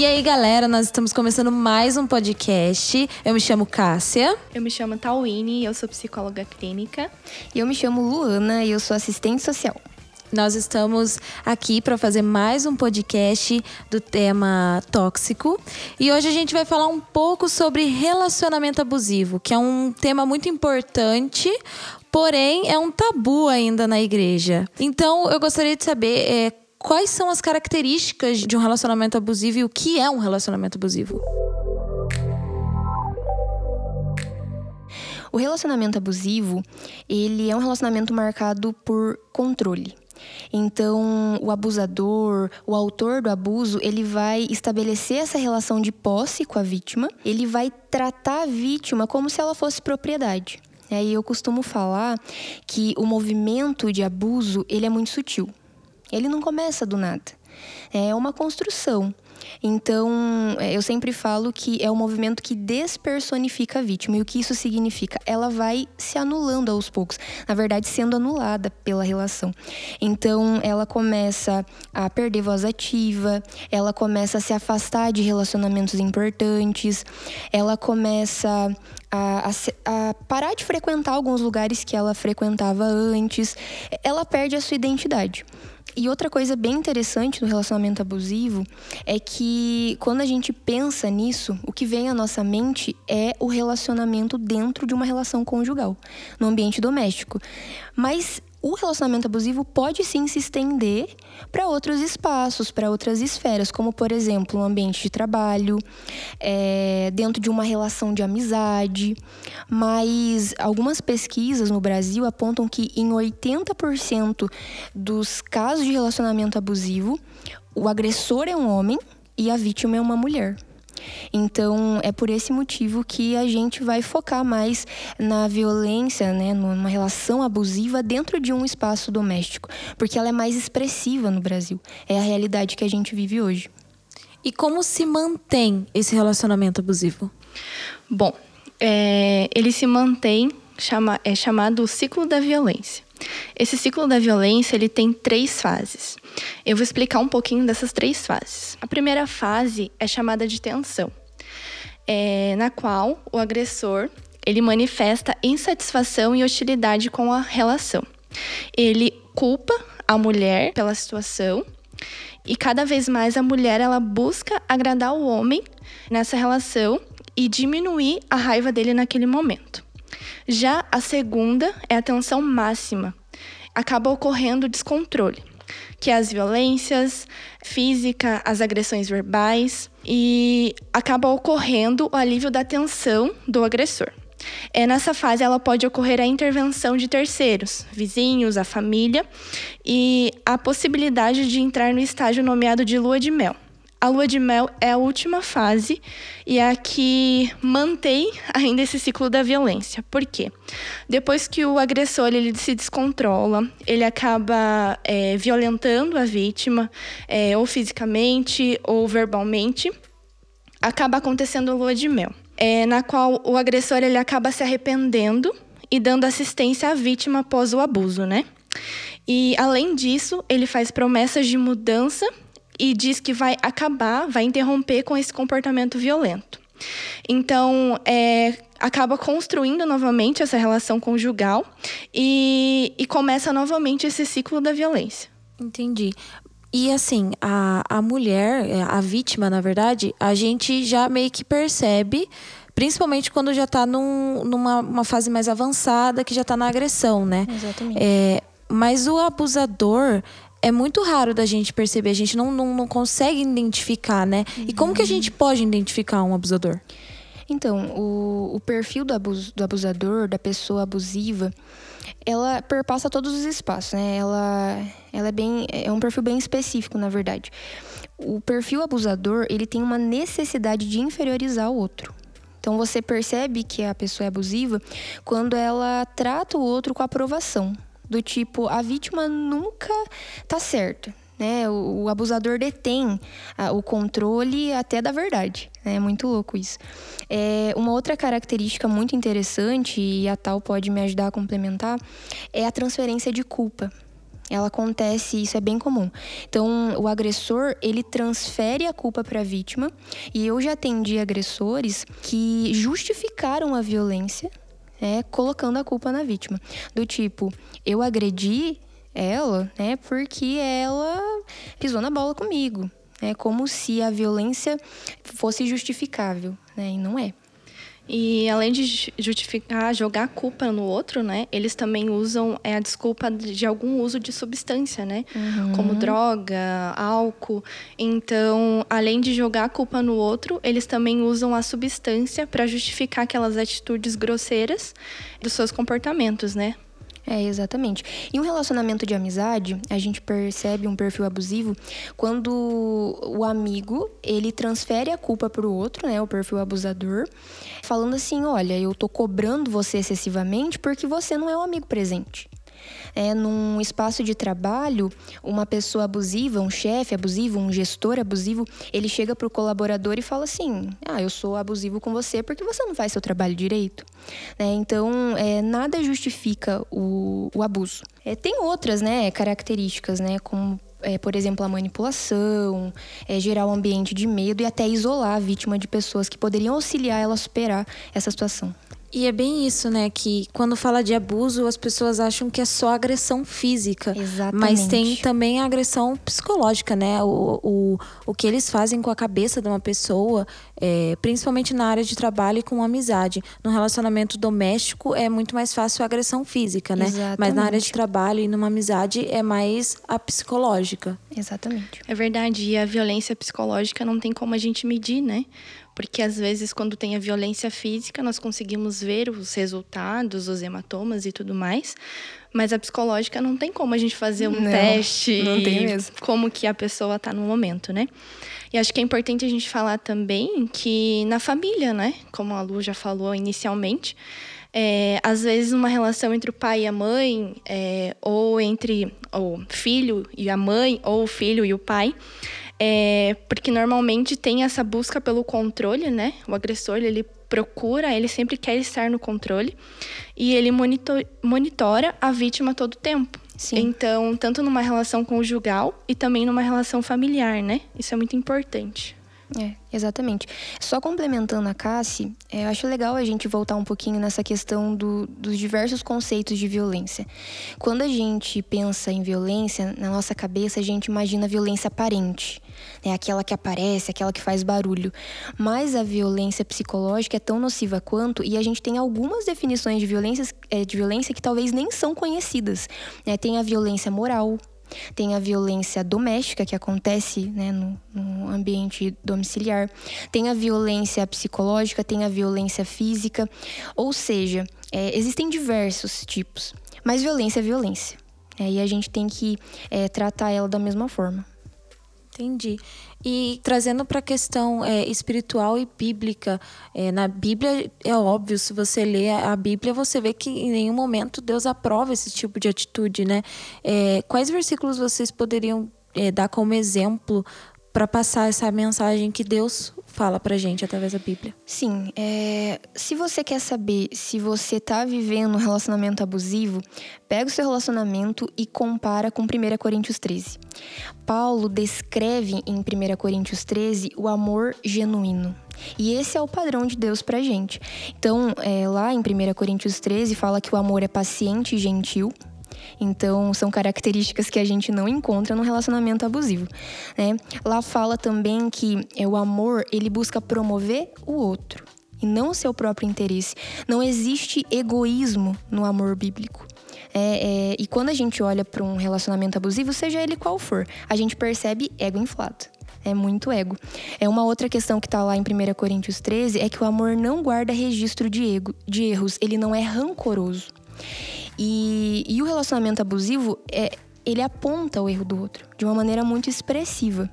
E aí, galera, nós estamos começando mais um podcast. Eu me chamo Cássia. Eu me chamo Tawine, eu sou psicóloga clínica. E eu me chamo Luana e eu sou assistente social. Nós estamos aqui para fazer mais um podcast do tema tóxico. E hoje a gente vai falar um pouco sobre relacionamento abusivo, que é um tema muito importante, porém é um tabu ainda na igreja. Então eu gostaria de saber é, quais são as características de um relacionamento abusivo e o que é um relacionamento abusivo. O relacionamento abusivo, ele é um relacionamento marcado por controle. Então, o abusador, o autor do abuso, ele vai estabelecer essa relação de posse com a vítima, ele vai tratar a vítima como se ela fosse propriedade. E eu costumo falar que o movimento de abuso, ele é muito sutil. Ele não começa do nada. É uma construção. Então, é, eu sempre falo que é um movimento que despersonifica a vítima. E o que isso significa? Ela vai se anulando aos poucos, na verdade, sendo anulada pela relação. Então, ela começa a perder voz ativa, ela começa a se afastar de relacionamentos importantes, ela começa a, a, a, parar de frequentar alguns lugares que ela frequentava antes, ela perde a sua identidade. E outra coisa bem interessante no relacionamento abusivo é que quando a gente pensa nisso, o que vem à nossa mente é o relacionamento dentro de uma relação conjugal, no ambiente doméstico. Mas o relacionamento abusivo pode sim se estender para outros espaços, para outras esferas, como por exemplo, um ambiente de trabalho, é, dentro de uma relação de amizade. Mas algumas pesquisas no Brasil apontam que em 80% dos casos de relacionamento abusivo, o agressor é um homem e a vítima é uma mulher. Então, é por esse motivo que a gente vai focar mais na violência, né, numa relação abusiva dentro de um espaço doméstico, porque ela é mais expressiva no Brasil. É a realidade que a gente vive hoje. E como se mantém esse relacionamento abusivo? Bom, é, ele se mantém, chama, é chamado ciclo da violência. Esse ciclo da violência ele tem três fases. Eu vou explicar um pouquinho dessas três fases. A primeira fase é chamada de tensão, é, na qual o agressor ele manifesta insatisfação e hostilidade com a relação. Ele culpa a mulher pela situação e cada vez mais a mulher ela busca agradar o homem nessa relação e diminuir a raiva dele naquele momento. Já a segunda é a tensão máxima. Acaba ocorrendo descontrole, que é as violências física, as agressões verbais e acaba ocorrendo o alívio da tensão do agressor. É, nessa fase, ela pode ocorrer a intervenção de terceiros, vizinhos, a família, e a possibilidade de entrar no estágio nomeado de lua de mel. A lua de mel é a última fase e é a que mantém ainda esse ciclo da violência. Por quê? Depois que o agressor ele se descontrola, ele acaba é, violentando a vítima, é, ou fisicamente ou verbalmente, acaba acontecendo a lua de mel, é, na qual o agressor ele acaba se arrependendo e dando assistência à vítima após o abuso, né? E além disso, ele faz promessas de mudança e diz que vai acabar, vai interromper com esse comportamento violento. Então, é, acaba construindo novamente essa relação conjugal e, e começa novamente esse ciclo da violência. Entendi. E assim, a, a mulher, a vítima, na verdade, a gente já meio que percebe, principalmente quando já está num, numa fase mais avançada, que já está na agressão, né? Exatamente. É, mas o abusador, é muito raro da gente perceber, a gente não, não, não consegue identificar, né? Uhum. E como que a gente pode identificar um abusador? Então, o, o perfil do, abus, do abusador, da pessoa abusiva, ela perpassa todos os espaços, né? Ela, ela é bem, é um perfil bem específico, na verdade. O perfil abusador, ele tem uma necessidade de inferiorizar o outro. Então você percebe que a pessoa é abusiva quando ela trata o outro com aprovação do tipo a vítima nunca tá certa. Né? O, o abusador detém a, o controle até da verdade. Né? É muito louco isso. É, uma outra característica muito interessante, e a tal pode me ajudar a complementar, é a transferência de culpa. ela acontece, isso é bem comum. Então, o agressor, ele transfere a culpa para a vítima, e eu já atendi agressores que justificaram a violência, né, colocando a culpa na vítima. Do tipo, eu agredi ela, né, porque ela pisou na bola comigo. É como se a violência fosse justificável, né, e não é. E além de justificar, jogar a culpa no outro, né? Eles também usam é, a desculpa de algum uso de substância, né? Uhum. Como droga, álcool. Então, além de jogar a culpa no outro, eles também usam a substância para justificar aquelas atitudes grosseiras dos seus comportamentos, né? É, exatamente. Em um relacionamento de amizade, a gente percebe um perfil abusivo quando o amigo, ele transfere a culpa para o outro, né, o perfil abusador, falando assim, olha, eu tô cobrando você excessivamente porque você não é um amigo presente é, num espaço de trabalho, uma pessoa abusiva, um chefe abusivo, um gestor abusivo, ele chega para o colaborador e fala assim: Ah, eu sou abusivo com você porque você não faz seu trabalho direito. É, então, é, nada justifica o, o abuso. É, tem outras né, características, né, como é, por exemplo, a manipulação, é, gerar um ambiente de medo e até isolar a vítima de pessoas que poderiam auxiliar ela a superar essa situação. E é bem isso, né? Que quando fala de abuso, as pessoas acham que é só agressão física. Exatamente. Mas tem também a agressão psicológica, né? O, o, o que eles fazem com a cabeça de uma pessoa, é, principalmente na área de trabalho e com amizade. No relacionamento doméstico é muito mais fácil a agressão física, né? Exatamente. Mas na área de trabalho e numa amizade é mais a psicológica. Exatamente. É verdade. E a violência psicológica não tem como a gente medir, né? Porque às vezes quando tem a violência física nós conseguimos ver os resultados, os hematomas e tudo mais, mas a psicológica não tem como a gente fazer um não, teste não tem mesmo. como que a pessoa está no momento, né? E acho que é importante a gente falar também que na família, né, como a Lu já falou inicialmente, é, às vezes uma relação entre o pai e a mãe, é, ou entre o filho e a mãe, ou o filho e o pai, é, porque normalmente tem essa busca pelo controle, né? O agressor, ele procura, ele sempre quer estar no controle e ele monitor, monitora a vítima todo o tempo. Sim. Então, tanto numa relação conjugal e também numa relação familiar, né? Isso é muito importante. É, exatamente. Só complementando a Cassie, é, eu acho legal a gente voltar um pouquinho nessa questão do, dos diversos conceitos de violência. Quando a gente pensa em violência, na nossa cabeça a gente imagina violência aparente, né? aquela que aparece, aquela que faz barulho. Mas a violência psicológica é tão nociva quanto, e a gente tem algumas definições de, violências, é, de violência que talvez nem são conhecidas. Né? Tem a violência moral, tem a violência doméstica, que acontece né, no, no, ambiente domiciliar. Tem a violência psicológica, tem a violência física. Ou seja, é, existem diversos tipos. Mas violência é violência. É, e a gente tem que é, tratar ela da mesma forma. Entendi. E trazendo para a questão é, espiritual e bíblica, é, na Bíblia é óbvio, se você lê a Bíblia, você vê que em nenhum momento Deus aprova esse tipo de atitude, né? É, quais versículos vocês poderiam é, dar como exemplo para passar essa mensagem que Deus fala pra gente através da Bíblia. Sim, é, se você quer saber se você tá vivendo um relacionamento abusivo, pega o seu relacionamento e compara com 1 Coríntios 13. Paulo descreve em 1 Coríntios 13 o amor genuíno. E esse é o padrão de Deus pra gente. Então, é, lá em 1 Coríntios 13 fala que o amor é paciente e gentil, então, são características que a gente não encontra no relacionamento abusivo. Né? Lá fala também que é, o amor ele busca promover o outro e não o seu próprio interesse. Não existe egoísmo no amor bíblico. É, é, e quando a gente olha para um relacionamento abusivo, seja ele qual for, a gente percebe ego inflado. É muito ego. É uma outra questão que está lá em 1 Coríntios 13 é que o amor não guarda registro de, ego, de erros, ele não é rancoroso. E, e o relacionamento abusivo, é, ele aponta o erro do outro de uma maneira muito expressiva.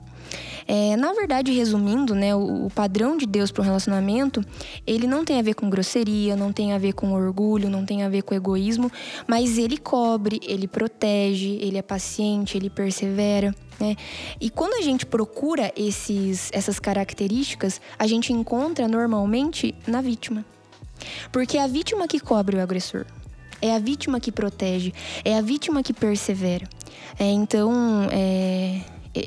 É, na verdade, resumindo, né, o, o padrão de Deus para um relacionamento, ele não tem a ver com grosseria, não tem a ver com orgulho, não tem a ver com egoísmo, mas ele cobre, ele protege, ele é paciente, ele persevera. Né? E quando a gente procura esses, essas características, a gente encontra normalmente na vítima. Porque é a vítima que cobre o agressor. É a vítima que protege, é a vítima que persevera. É, então, é,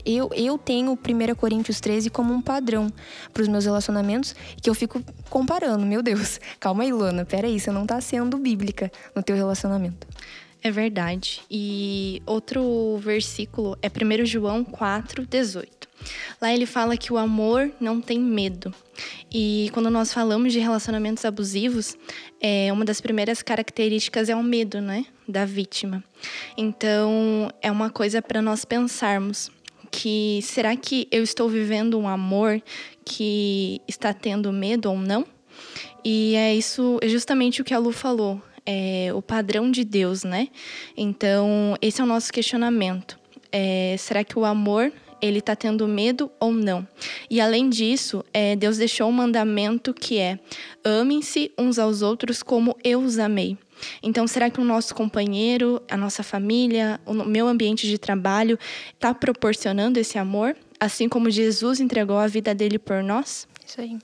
eu, eu tenho 1 Coríntios 13 como um padrão para os meus relacionamentos, que eu fico comparando. Meu Deus, calma aí, Luana, peraí, você não está sendo bíblica no teu relacionamento. É verdade. E outro versículo é 1 João 4, 18. Lá ele fala que o amor não tem medo. E quando nós falamos de relacionamentos abusivos, é, uma das primeiras características é o medo, né? Da vítima. Então, é uma coisa para nós pensarmos que será que eu estou vivendo um amor que está tendo medo ou não? E é isso, é justamente o que a Lu falou é, o padrão de Deus, né? Então, esse é o nosso questionamento. É, será que o amor ele está tendo medo ou não? E além disso, é, Deus deixou um mandamento que é: amem-se uns aos outros como eu os amei. Então, será que o nosso companheiro, a nossa família, o meu ambiente de trabalho está proporcionando esse amor, assim como Jesus entregou a vida dele por nós? Isso aí.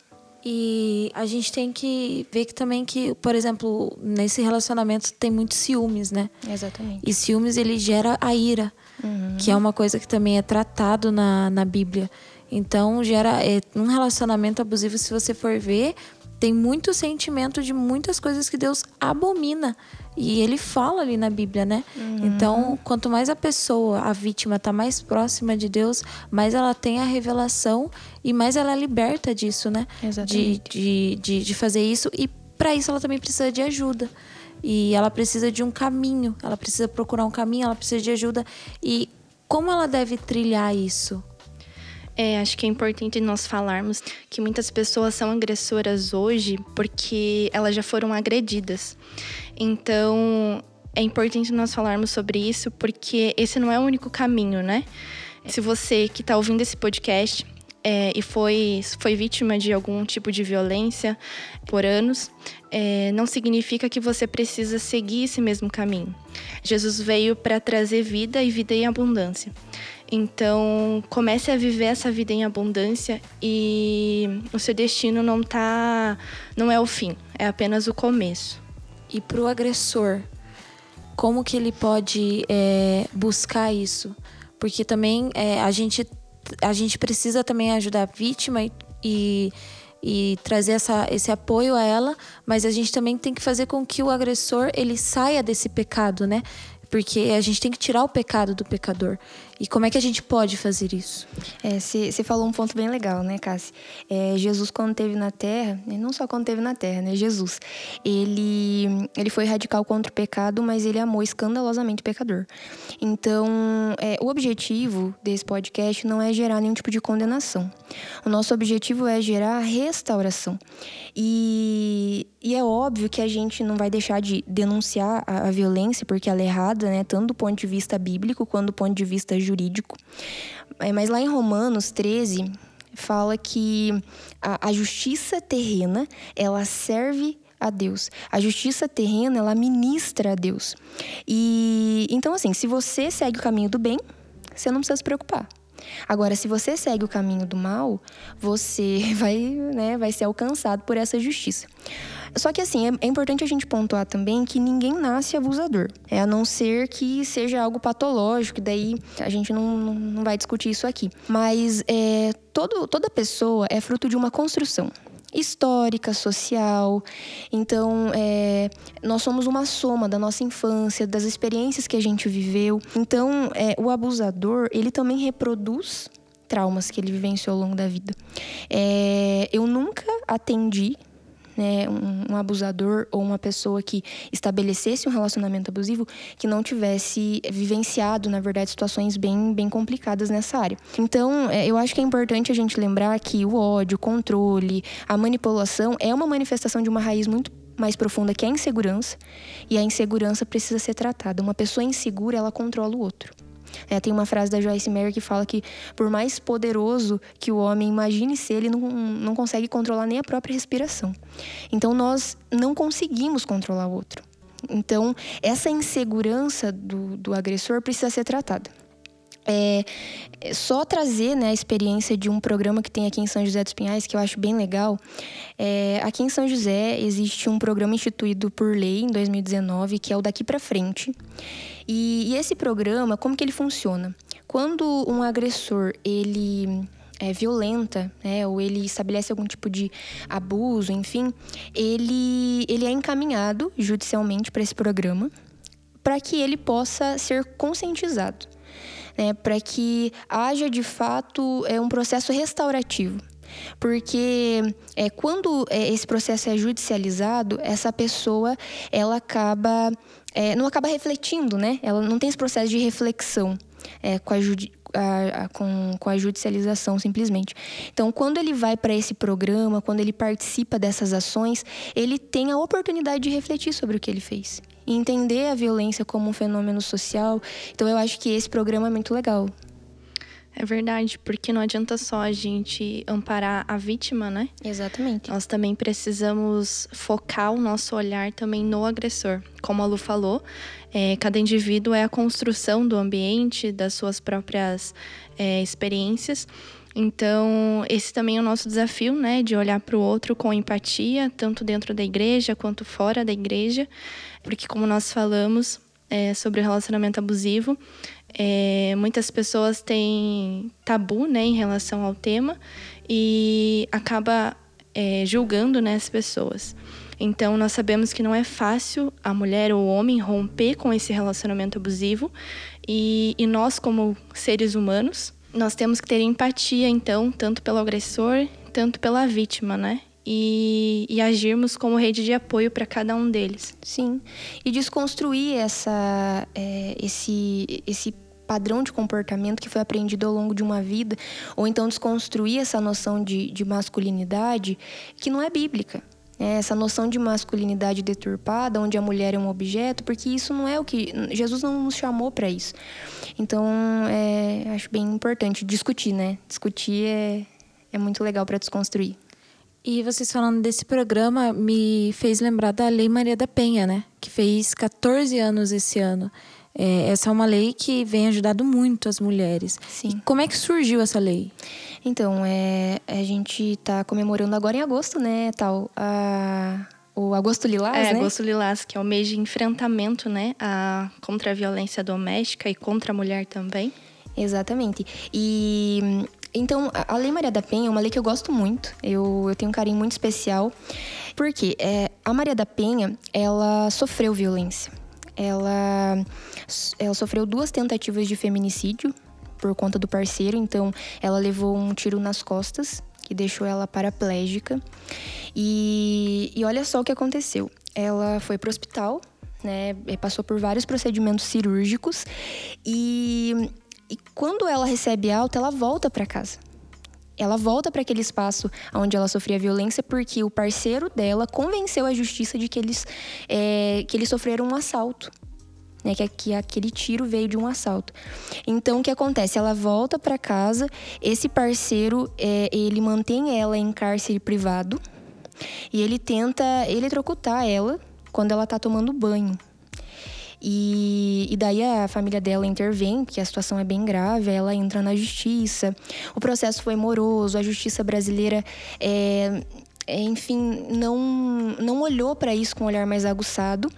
E a gente tem que ver que também que, por exemplo, nesse relacionamento tem muitos ciúmes, né? Exatamente. E ciúmes ele gera a ira, uhum. que é uma coisa que também é tratado na, na Bíblia. Então gera é, um relacionamento abusivo, se você for ver, tem muito sentimento de muitas coisas que Deus abomina. E ele fala ali na Bíblia, né? Uhum. Então, quanto mais a pessoa, a vítima, está mais próxima de Deus, mais ela tem a revelação e mais ela é liberta disso, né? Exatamente. De, de, de, de fazer isso. E para isso ela também precisa de ajuda. E ela precisa de um caminho, ela precisa procurar um caminho, ela precisa de ajuda. E como ela deve trilhar isso? É, acho que é importante nós falarmos que muitas pessoas são agressoras hoje porque elas já foram agredidas. Então, é importante nós falarmos sobre isso porque esse não é o único caminho, né? Se você que está ouvindo esse podcast é, e foi, foi vítima de algum tipo de violência por anos, é, não significa que você precisa seguir esse mesmo caminho. Jesus veio para trazer vida e vida em abundância. Então, comece a viver essa vida em abundância e o seu destino não tá não é o fim, é apenas o começo. E para o agressor, como que ele pode é, buscar isso? Porque também é, a gente a gente precisa também ajudar a vítima e, e, e trazer essa, esse apoio a ela, mas a gente também tem que fazer com que o agressor ele saia desse pecado, né? Porque a gente tem que tirar o pecado do pecador. E como é que a gente pode fazer isso? Você é, falou um ponto bem legal, né, Cassi? É, Jesus, quando esteve na Terra, não só quando esteve na Terra, né? Jesus, ele, ele foi radical contra o pecado, mas ele amou escandalosamente o pecador. Então, é, o objetivo desse podcast não é gerar nenhum tipo de condenação. O nosso objetivo é gerar restauração. E, e é óbvio que a gente não vai deixar de denunciar a, a violência, porque ela é errada, né? Tanto do ponto de vista bíblico quanto do ponto de vista jurídico. É, mas lá em Romanos 13 fala que a, a justiça terrena ela serve a Deus. A justiça terrena ela ministra a Deus. E então assim, se você segue o caminho do bem, você não precisa se preocupar. Agora, se você segue o caminho do mal, você vai, né, vai ser alcançado por essa justiça. Só que assim, é, é, importante a gente pontuar também que ninguém nasce abusador. É a não ser que seja algo patológico, daí a gente não, não vai discutir isso aqui. Mas é, todo, toda pessoa é fruto de uma construção histórica, social. Então, é, nós somos uma soma da nossa infância, das experiências que a gente viveu. Então, é, o abusador, ele também reproduz traumas que ele vivenciou ao longo da vida. É, eu nunca atendi né, um, um, abusador ou uma pessoa que estabelecesse um relacionamento abusivo que não tivesse vivenciado, na verdade, situações bem, bem complicadas nessa área. Então, é, eu acho que é importante a gente lembrar que o ódio, o controle, a manipulação é uma manifestação de uma raiz muito mais profunda que é a insegurança, e a insegurança precisa ser tratada. Uma pessoa insegura, ela controla o outro. É, tem uma frase da Joyce Meyer que fala que, por mais poderoso que o homem imagine ser, ele não, não consegue controlar nem a própria respiração. Então, nós não conseguimos controlar o outro. Então, essa insegurança do, do agressor precisa ser tratada. É, só trazer né, a experiência de um programa que tem aqui em São José dos Pinhais, que eu acho bem legal. É, aqui em São José existe um programa instituído por lei em 2019, que é o Daqui para Frente. E, e esse programa, como que ele funciona? Quando um agressor, ele é, violenta, né, ou ele estabelece algum tipo de abuso, enfim, ele, ele é encaminhado judicialmente para esse programa para que ele possa ser conscientizado, né, para que haja de fato é, um processo restaurativo. Porque é, quando é, esse processo é judicializado, essa pessoa ela acaba é, não acaba refletindo, né? Ela não tem esse processo de reflexão é, com, a, a, a, com, com a judicialização, simplesmente. Então, quando ele vai para esse programa, quando ele participa dessas ações, ele tem a oportunidade de refletir sobre o que ele fez. E entender a violência como um fenômeno social. Então, eu acho que esse programa é muito legal. É verdade, porque não adianta só a gente amparar a vítima, né? Exatamente. Nós também precisamos focar o nosso olhar também no agressor. Como a Lu falou, é, cada indivíduo é a construção do ambiente, das suas próprias é, experiências. Então, esse também é o nosso desafio, né? De olhar para o outro com empatia, tanto dentro da igreja quanto fora da igreja. Porque, como nós falamos é, sobre o relacionamento abusivo, é, muitas pessoas têm tabu né, em relação ao tema e acaba é, julgando né, as pessoas. Então, nós sabemos que não é fácil a mulher ou o homem romper com esse relacionamento abusivo e, e nós, como seres humanos, nós temos que ter empatia, então, tanto pelo agressor, tanto pela vítima, né? E, e, agirmos como rede de apoio para cada um deles. Sim, e desconstruir essa, é, esse, esse padrão de comportamento que foi aprendido ao longo de uma vida, ou então desconstruir essa noção de, de masculinidade que não é bíblica. É essa noção de masculinidade deturpada, onde a mulher é um objeto, porque isso não é o que. Jesus não nos chamou para isso. Então, é, acho bem importante discutir, né? Discutir é, é muito legal para desconstruir. E vocês falando desse programa me fez lembrar da Lei Maria da Penha, né? Que fez 14 anos esse ano. É, essa é uma lei que vem ajudando muito as mulheres. Sim. E como é que surgiu essa lei? Então, é, a gente está comemorando agora em agosto, né, tal, a, o Agosto Lilás, é, né? Agosto Lilás, que é o mês de enfrentamento, né, a, contra a violência doméstica e contra a mulher também. Exatamente. E então, a Lei Maria da Penha é uma lei que eu gosto muito. Eu, eu tenho um carinho muito especial. Porque é, a Maria da Penha, ela sofreu violência ela, ela sofreu duas tentativas de feminicídio por conta do parceiro, então ela levou um tiro nas costas que deixou ela paraplégica. E, e olha só o que aconteceu. Ela foi para o hospital, né, passou por vários procedimentos cirúrgicos e, e quando ela recebe alta, ela volta para casa ela volta para aquele espaço onde ela sofria violência porque o parceiro dela convenceu a justiça de que eles, é, que eles sofreram um assalto. Né, que, que aquele tiro veio de um assalto. Então, o que acontece? Ela volta para casa, esse parceiro, é, ele mantém ela em cárcere privado e ele tenta eletrocutar ela quando ela tá tomando banho. E, e daí a família dela intervém, porque a situação é bem grave, ela entra na justiça. O processo foi moroso, a justiça brasileira é, é, enfim, não, não olhou para isso com um olhar mais aguçado.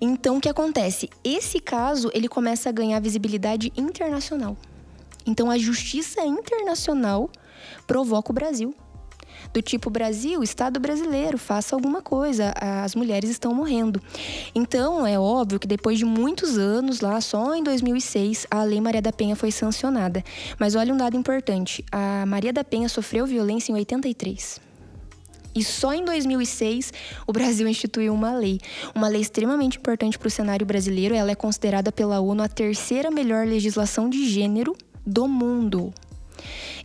Então, o que acontece? Esse caso, ele começa a ganhar visibilidade internacional. Então, a justiça internacional provoca o Brasil do tipo Brasil, Estado brasileiro, faça alguma coisa, as mulheres estão morrendo. Então, é óbvio que depois de muitos anos, lá só em 2006, a Lei Maria da Penha foi sancionada. Mas olha um dado importante: a Maria da Penha sofreu violência em 83. E só em 2006 o Brasil instituiu uma lei, uma lei extremamente importante para o cenário brasileiro. Ela é considerada pela ONU a terceira melhor legislação de gênero do mundo.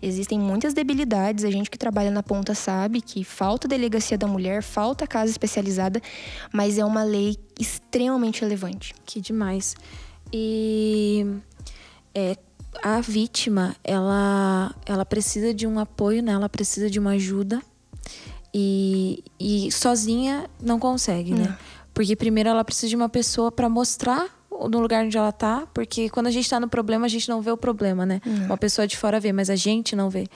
Existem muitas debilidades, a gente que trabalha na ponta sabe que falta delegacia da mulher, falta casa especializada, mas é uma lei extremamente relevante. Que demais. E é, a vítima, ela, ela precisa de um apoio, né? ela precisa de uma ajuda. E, e sozinha não consegue, né? Porque primeiro ela precisa de uma pessoa para mostrar no lugar onde ela tá, porque quando a gente tá no problema, a gente não vê o problema, né? Não. Uma pessoa de fora vê, mas a gente não vê.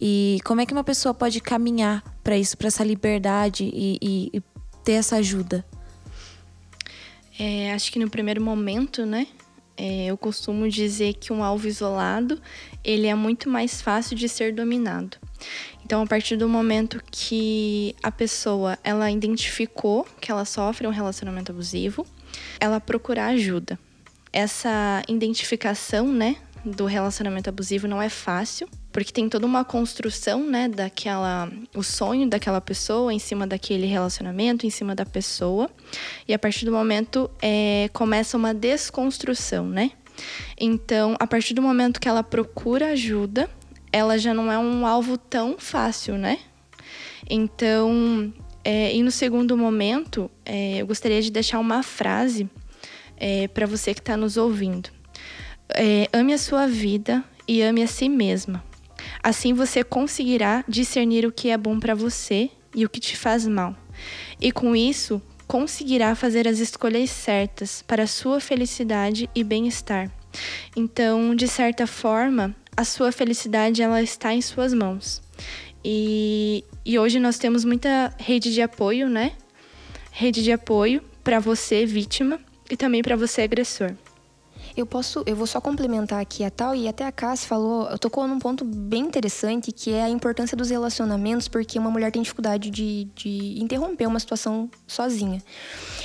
E como é que uma pessoa pode caminhar para isso, para essa liberdade e, e, e, ter essa ajuda? É, acho que no primeiro momento, né? É, eu costumo dizer que um alvo isolado ele é muito mais fácil de ser dominado. Então, a partir do momento que a pessoa ela identificou que ela sofre um relacionamento abusivo, ela procurar ajuda. Essa identificação, né, do relacionamento abusivo não é fácil, porque tem toda uma construção, né, daquela o sonho daquela pessoa em cima daquele relacionamento, em cima da pessoa. E a partir do momento é, começa uma desconstrução, né? Então, a partir do momento que ela procura ajuda, ela já não é um alvo tão fácil, né? Então, é, e no segundo momento, é, eu gostaria de deixar uma frase é, para você que está nos ouvindo. É, ame a sua vida e ame a si mesma. Assim você conseguirá discernir o que é bom para você e o que te faz mal. E com isso, conseguirá fazer as escolhas certas para a sua felicidade e bem-estar. Então, de certa forma, a sua felicidade ela está em suas mãos. E, e hoje nós temos muita rede de apoio, né? Rede de apoio para você, vítima, e também para você, agressor. Eu posso, eu vou só complementar aqui a tal e até a Cassi falou, tocou num ponto bem interessante que é a importância dos relacionamentos, porque uma mulher tem dificuldade de, de interromper uma situação sozinha.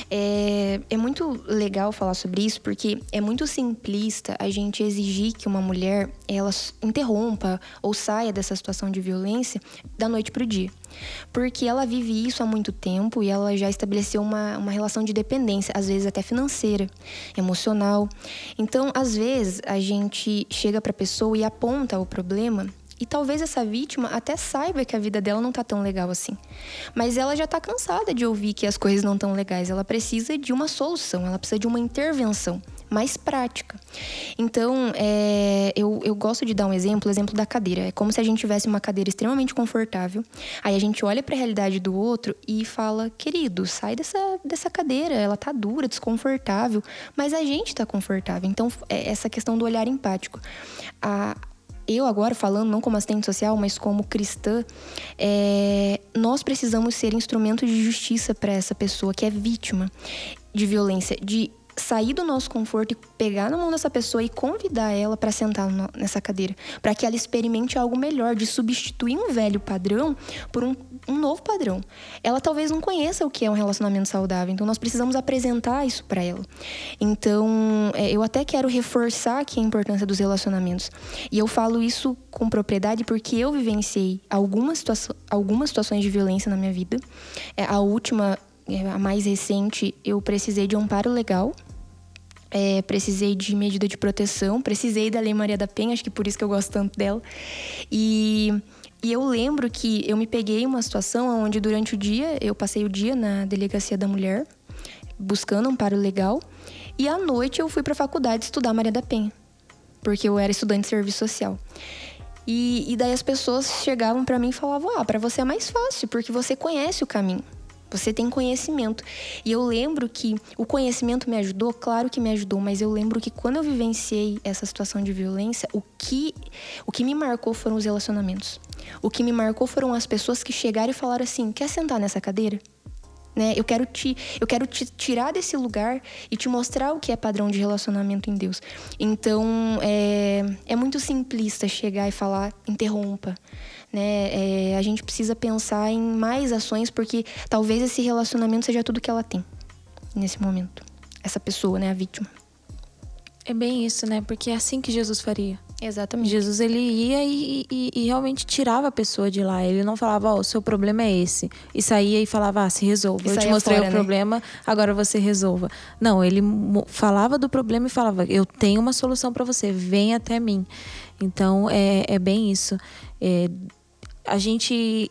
É, é muito legal falar sobre isso, porque é muito simplista a gente exigir que uma mulher ela interrompa ou saia dessa situação de violência da noite para o dia porque ela vive isso há muito tempo e ela já estabeleceu uma, uma relação de dependência, às vezes até financeira, emocional. Então, às vezes, a gente chega para a pessoa e aponta o problema e talvez essa vítima até saiba que a vida dela não tá tão legal assim. Mas ela já tá cansada de ouvir que as coisas não estão legais. Ela precisa de uma solução, ela precisa de uma intervenção mais prática. Então, é, eu, eu gosto de dar um exemplo, exemplo da cadeira. É como se a gente tivesse uma cadeira extremamente confortável, aí a gente olha para a realidade do outro e fala: querido, sai dessa, dessa cadeira, ela tá dura, desconfortável, mas a gente tá confortável. Então, é essa questão do olhar empático. A, eu agora falando não como assistente social, mas como cristã, é, nós precisamos ser instrumento de justiça para essa pessoa que é vítima de violência, de sair do nosso conforto e pegar na mão dessa pessoa e convidar ela para sentar nessa cadeira, para que ela experimente algo melhor, de substituir um velho padrão por um, um novo padrão. Ela talvez não conheça o que é um relacionamento saudável, então nós precisamos apresentar isso para ela. Então, é, eu até quero reforçar aqui a importância dos relacionamentos. E eu falo isso com propriedade porque eu vivenciei algumas, situa algumas situações de violência na minha vida. É, a última é, a mais recente, eu precisei de um amparo legal. É, precisei de medida de proteção, precisei da Lei Maria da Penha, acho que por isso que eu gosto tanto dela. E, e eu lembro que eu me peguei em uma situação onde durante o dia, eu passei o dia na delegacia da mulher, buscando um amparo legal, e à noite eu fui para a faculdade estudar Maria da Penha, porque eu era estudante de serviço social. E, e daí as pessoas chegavam para mim e falavam: Ah, para você é mais fácil, porque você conhece o caminho. Você tem conhecimento. E eu lembro que o conhecimento me ajudou, claro que me ajudou, mas eu lembro que quando eu vivenciei essa situação de violência, o que, o que me marcou foram os relacionamentos. O que me marcou foram as pessoas que chegaram e falaram assim: quer sentar nessa cadeira? Né? Eu quero te, eu quero te tirar desse lugar e te mostrar o que é padrão de relacionamento em Deus. Então é, é muito simplista chegar e falar interrompa. Né? É, a gente precisa pensar em mais ações porque talvez esse relacionamento seja tudo que ela tem nesse momento. Essa pessoa, né, a vítima. É bem isso, né? Porque é assim que Jesus faria. Exatamente. Jesus ele ia e, e, e, realmente tirava a pessoa de lá. Ele não falava, ó, oh, o seu problema é esse. E saía e falava, ah, se resolva. Eu te mostrei fora, o né? problema, agora você resolva. Não, ele falava do problema e falava, eu tenho uma solução para você, vem até mim. Então é, é bem isso. É, a gente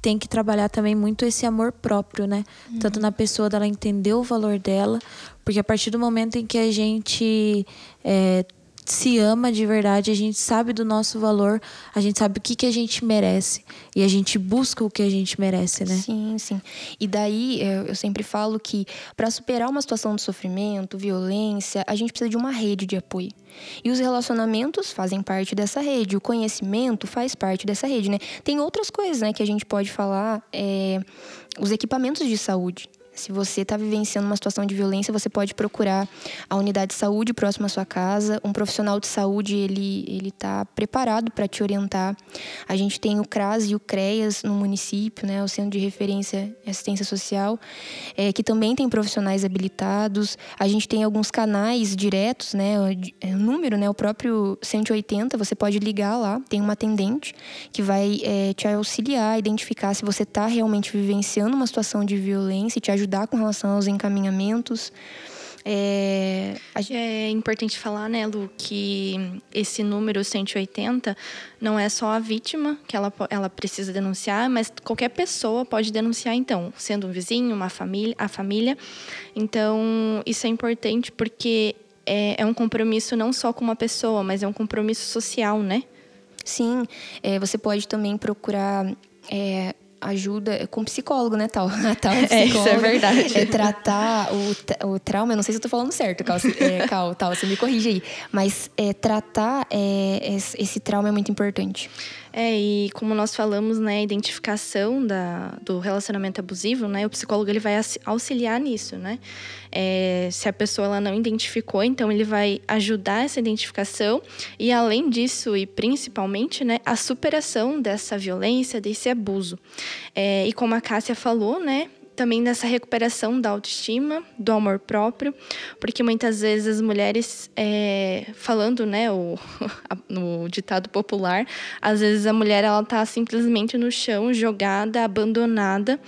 tem que trabalhar também muito esse amor próprio, né? Uhum. Tanto na pessoa dela entender o valor dela, porque a partir do momento em que a gente é, se ama de verdade, a gente sabe do nosso valor, a gente sabe o que, que a gente merece e a gente busca o que a gente merece, né? Sim, sim. E daí eu sempre falo que para superar uma situação de sofrimento, violência, a gente precisa de uma rede de apoio. E os relacionamentos fazem parte dessa rede, o conhecimento faz parte dessa rede, né? Tem outras coisas, né, que a gente pode falar, é, os equipamentos de saúde. Se você está vivenciando uma situação de violência, você pode procurar a unidade de saúde próxima à sua casa. Um profissional de saúde ele ele está preparado para te orientar. A gente tem o CRAS e o CREAS no município, né, o Centro de Referência e Assistência Social, é, que também tem profissionais habilitados. A gente tem alguns canais diretos, né, o número, né, o próprio 180. Você pode ligar lá, tem uma atendente que vai é, te auxiliar, identificar se você está realmente vivenciando uma situação de violência e te ajudar ajudar com relação aos encaminhamentos. É, é importante falar, né, Lu, que esse número 180 não é só a vítima que ela, ela precisa denunciar, mas qualquer pessoa pode denunciar, então, sendo um vizinho, uma família, a família. Então, isso é importante porque é, é um compromisso não só com uma pessoa, mas é um compromisso social, né? Sim, é, você pode também procurar é, ajuda com psicólogo, né, tal? tal é, isso é verdade. É tratar o, o trauma, eu não sei se eu tô falando certo, Cal, é, Cal tal, você me corrige aí. Mas é, tratar é, esse trauma é muito importante. É, e como nós falamos, né, a identificação da, do relacionamento abusivo, né, o psicólogo ele vai auxiliar nisso, né? É, se a pessoa ela não identificou, então ele vai ajudar essa identificação e além disso e principalmente, né, a superação dessa violência, desse abuso. É, e como a Cássia falou, né, também dessa recuperação da autoestima, do amor próprio, porque muitas vezes as mulheres, é, falando, né, o, no ditado popular, às vezes a mulher ela tá simplesmente no chão, jogada, abandonada,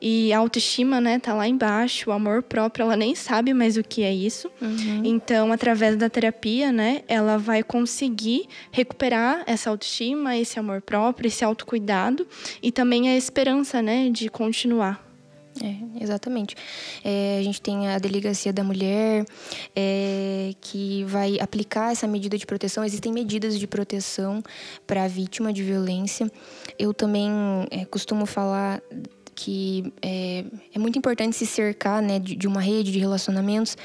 e a autoestima, né, tá lá embaixo, o amor próprio, ela nem sabe mais o que é isso. Uhum. Então, através da terapia, né, ela vai conseguir recuperar essa autoestima, esse amor próprio, esse autocuidado e também a esperança, né, de continuar. É, exatamente. É, a gente tem a Delegacia da Mulher, é, que vai aplicar essa medida de proteção. Existem medidas de proteção para a vítima de violência. Eu também é, costumo falar que é, é, muito importante se cercar né, de, de, uma rede de relacionamentos,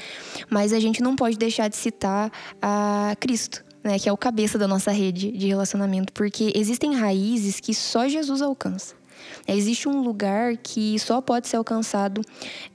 mas a gente não pode deixar de citar a Cristo. Né, que é o cabeça da nossa rede de relacionamento, porque existem raízes que só Jesus alcança. Existe um lugar que só pode ser alcançado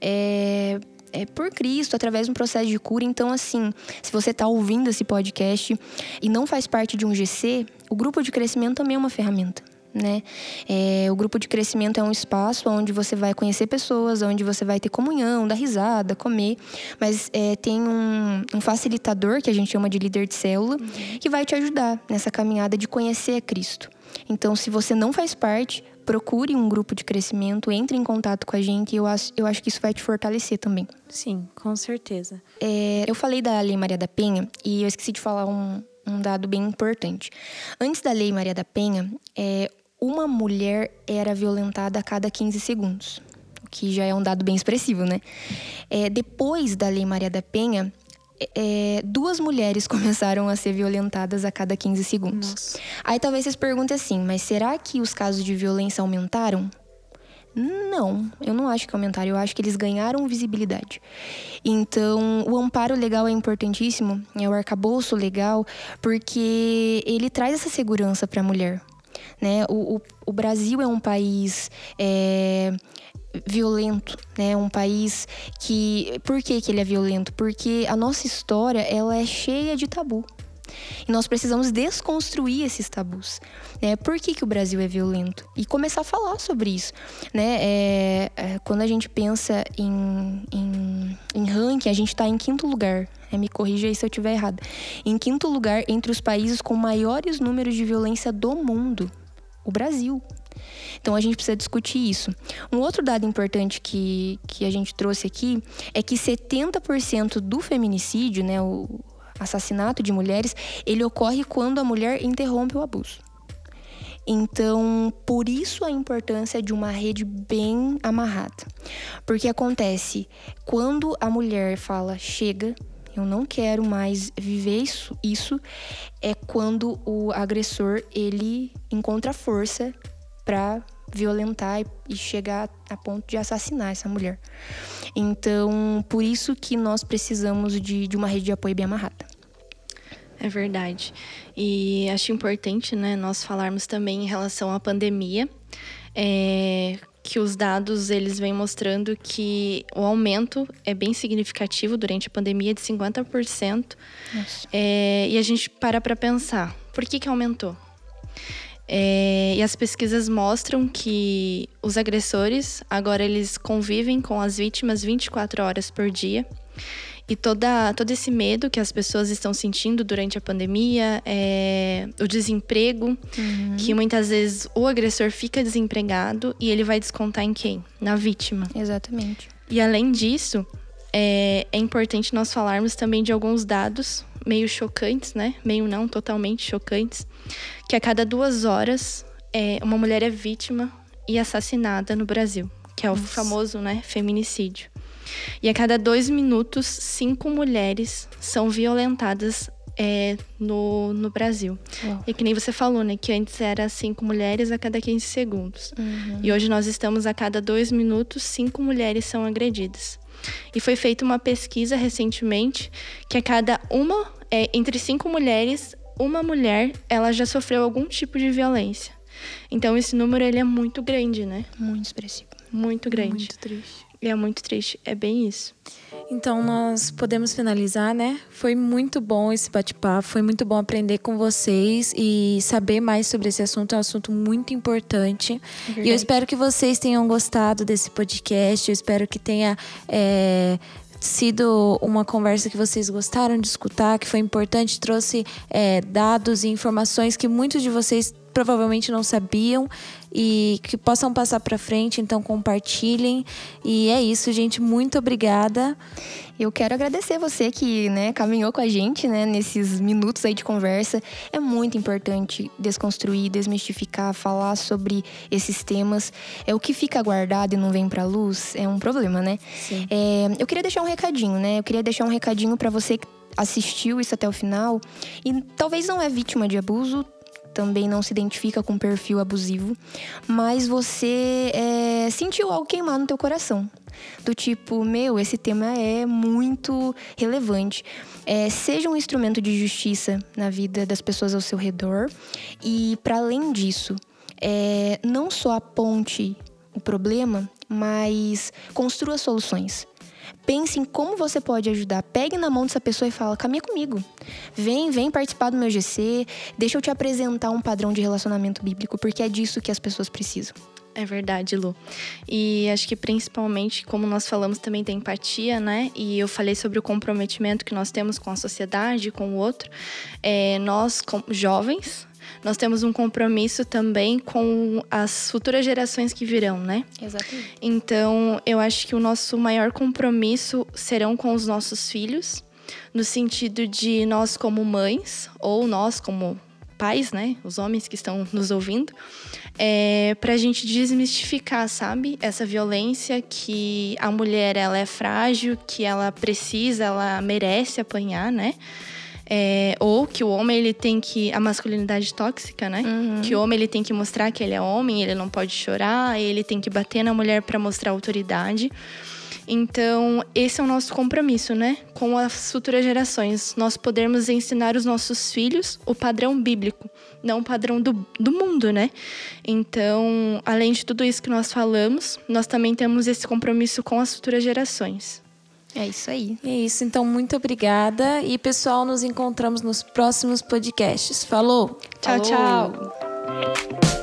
é, é por Cristo, através de um processo de cura. Então, assim, se você está ouvindo esse podcast e não faz parte de um GC, o grupo de crescimento também é uma ferramenta. Né? É, o grupo de crescimento é um espaço onde você vai conhecer pessoas, onde você vai ter comunhão, dar risada, comer, mas é, tem um, um, facilitador que a gente chama de líder de célula uhum. que vai te ajudar nessa caminhada de conhecer a Cristo. Então, se você não faz parte, procure um grupo de crescimento, entre em contato com a gente e eu acho, eu acho que isso vai te fortalecer também. Sim, com certeza. É, eu falei da Lei Maria da Penha e eu esqueci de falar um, um dado bem importante. Antes da Lei Maria da Penha, é, uma mulher era violentada a cada 15 segundos, o que já é um dado bem expressivo, né? É, depois da Lei Maria da Penha, é, duas mulheres começaram a ser violentadas a cada 15 segundos. Nossa. Aí talvez vocês perguntem assim, mas será que os casos de violência aumentaram? Não, eu não acho que aumentaram, eu acho que eles ganharam visibilidade. Então, o amparo legal é importantíssimo, é o arcabouço legal, porque ele traz essa segurança para a mulher. Né? O, o, o, Brasil é um país é, violento, né? Um país que, por que, que ele é violento? Porque a nossa história ela é cheia de tabu. E nós precisamos desconstruir esses tabus. Né? Por que, que o Brasil é violento? E começar a falar sobre isso. Né? É, é, quando a gente pensa em, em, em ranking, a gente está em quinto lugar. É, me corrija aí se eu estiver errado. Em quinto lugar entre os países com maiores números de violência do mundo. O Brasil. Então a gente precisa discutir isso. Um outro dado importante que, que a gente trouxe aqui é que 70% do feminicídio, né, o assassinato de mulheres, ele ocorre quando a mulher interrompe o abuso. Então, por isso a importância de uma rede bem amarrada. Porque acontece, quando a mulher fala chega, eu não quero mais viver isso, isso é quando o agressor ele encontra força para violentar e chegar a ponto de assassinar essa mulher. Então, por isso que nós precisamos de, de uma rede de apoio bem amarrada. É verdade. E acho importante, né, nós falarmos também em relação à pandemia, é, que os dados eles vêm mostrando que o aumento é bem significativo durante a pandemia de 50%. É, e a gente para para pensar, por que que aumentou? É, e as pesquisas mostram que os agressores agora eles convivem com as vítimas 24 horas por dia. E toda, todo esse medo que as pessoas estão sentindo durante a pandemia, é, o desemprego, uhum. que muitas vezes o agressor fica desempregado e ele vai descontar em quem? Na vítima. Exatamente. E além disso, é, é importante nós falarmos também de alguns dados meio chocantes, né? Meio não, totalmente chocantes, que a cada duas horas é, uma mulher é vítima e assassinada no Brasil, que é o Nossa. famoso, né, feminicídio. E a cada dois minutos, cinco mulheres são violentadas é, no, no Brasil. E que nem você falou, né? Que antes era cinco mulheres a cada 15 segundos. Uhum. E hoje nós estamos a cada dois minutos, cinco mulheres são agredidas. E foi feita uma pesquisa recentemente que a cada uma, é, entre cinco mulheres, uma mulher, ela já sofreu algum tipo de violência. Então esse número ele é muito grande, né? Muito expressivo. Muito grande. Muito triste. E é muito triste, é bem isso. Então nós podemos finalizar, né? Foi muito bom esse bate-papo, foi muito bom aprender com vocês e saber mais sobre esse assunto, é um assunto muito importante. É e eu espero que vocês tenham gostado desse podcast, eu espero que tenha. É, sido uma conversa que vocês gostaram de escutar, que foi importante, trouxe é, dados e informações que muitos de vocês provavelmente não sabiam e que possam passar para frente, então compartilhem. E é isso, gente, muito obrigada. Eu quero agradecer você que, né, caminhou com a gente, né, nesses minutos aí de conversa. É muito importante desconstruir, desmistificar, falar sobre esses temas. É o que fica guardado e não vem para luz, é um problema, né? Sim. É, eu queria deixar um recadinho, né? Eu queria deixar um recadinho para você que assistiu isso até o final e talvez não é vítima de abuso, também não se identifica com perfil abusivo, mas você é, sentiu algo queimar no teu coração. Do tipo, meu, esse tema é muito relevante. É, seja um instrumento de justiça na vida das pessoas ao seu redor. E, para além disso, é, não só aponte o problema, mas construa soluções. Pense em como você pode ajudar. Pegue na mão dessa pessoa e fala: caminha comigo. Vem, vem participar do meu GC. Deixa eu te apresentar um padrão de relacionamento bíblico, porque é disso que as pessoas precisam. É verdade, Lu. E acho que principalmente, como nós falamos também da empatia, né? E eu falei sobre o comprometimento que nós temos com a sociedade, com o outro. É, nós, jovens, nós temos um compromisso também com as futuras gerações que virão, né? Exatamente. Então, eu acho que o nosso maior compromisso serão com os nossos filhos, no sentido de nós como mães ou nós como pais, né, os homens que estão nos ouvindo, é, para a gente desmistificar, sabe, essa violência que a mulher ela é frágil, que ela precisa, ela merece apanhar, né? É, ou que o homem ele tem que a masculinidade tóxica, né? Uhum. Que o homem ele tem que mostrar que ele é homem, ele não pode chorar, ele tem que bater na mulher para mostrar autoridade. Então, esse é o nosso compromisso, né? Com as futuras gerações. Nós podermos ensinar os nossos filhos o padrão bíblico, não o padrão do, do mundo, né? Então, além de tudo isso que nós falamos, nós também temos esse compromisso com as futuras gerações. É isso aí. É isso, então muito obrigada. E pessoal, nos encontramos nos próximos podcasts. Falou! Tchau, Falou. tchau!